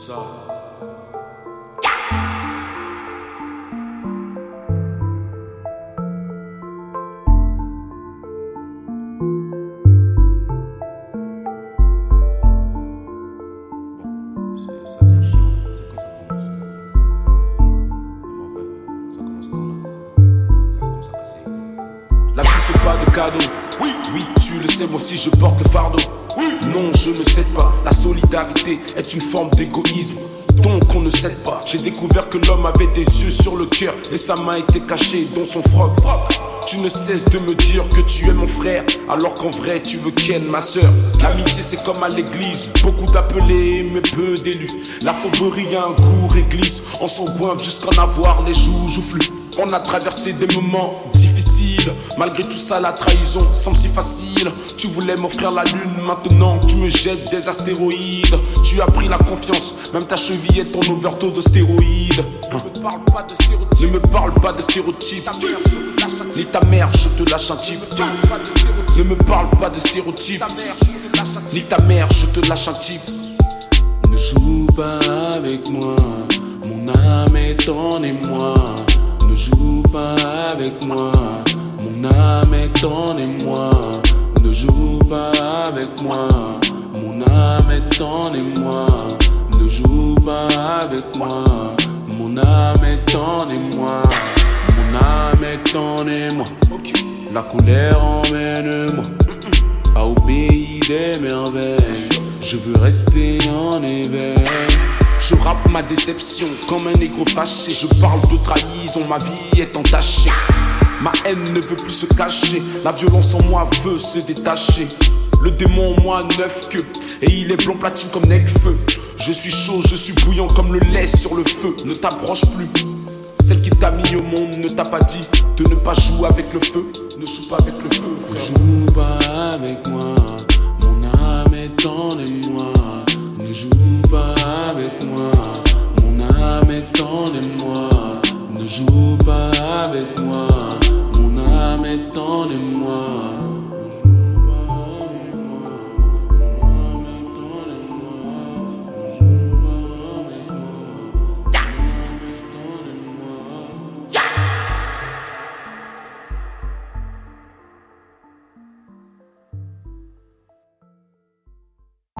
ça. La vie c'est pas de cadeau. Oui, oui, tu le sais, moi aussi je porte le fardeau. Non, je ne cède pas. La solidarité est une forme d'égoïsme. Donc on ne cède pas. J'ai découvert que l'homme avait des yeux sur le cœur et sa main était cachée dans son froc. Tu ne cesses de me dire que tu es mon frère, alors qu'en vrai tu veux ken ma soeur. L'amitié c'est comme à l'église, beaucoup d'appelés mais peu d'élus. La fourberie a un cours et glisse, on s'en goinfre jusqu'à en avoir les joues joufflues. On a traversé des moments malgré tout ça la trahison semble si facile. Tu voulais m'offrir la lune, maintenant tu me jettes des astéroïdes. Tu as pris la confiance, même ta cheville est ton overdose de stéroïdes. Ne me parle pas de stéréotypes. Ni ta mère, je te lâche un type. Ne me parle pas de stéréotypes. Ni ta mère, je te lâche un type. Ne joue pas avec moi, mon âme est en émoi. Ne joue pas avec moi, mon âme est en émoi. Ne joue pas avec moi, mon âme est en émoi. Ne joue pas avec moi, mon âme est en émoi. Mon âme est en émoi. La colère emmène-moi à pays des merveilles. Je veux rester en éveil. Je rappe ma déception comme un négro fâché. Je parle de trahison, ma vie est entachée. Ma haine ne veut plus se cacher. La violence en moi veut se détacher. Le démon en moi neuf que et il est blanc platine comme Necfeu. Je suis chaud, je suis bouillant comme le lait sur le feu. Ne t'approche plus. Celle qui t'a mis au monde ne t'a pas dit de ne pas jouer avec le feu. Ne joue pas avec le feu, étendez-moi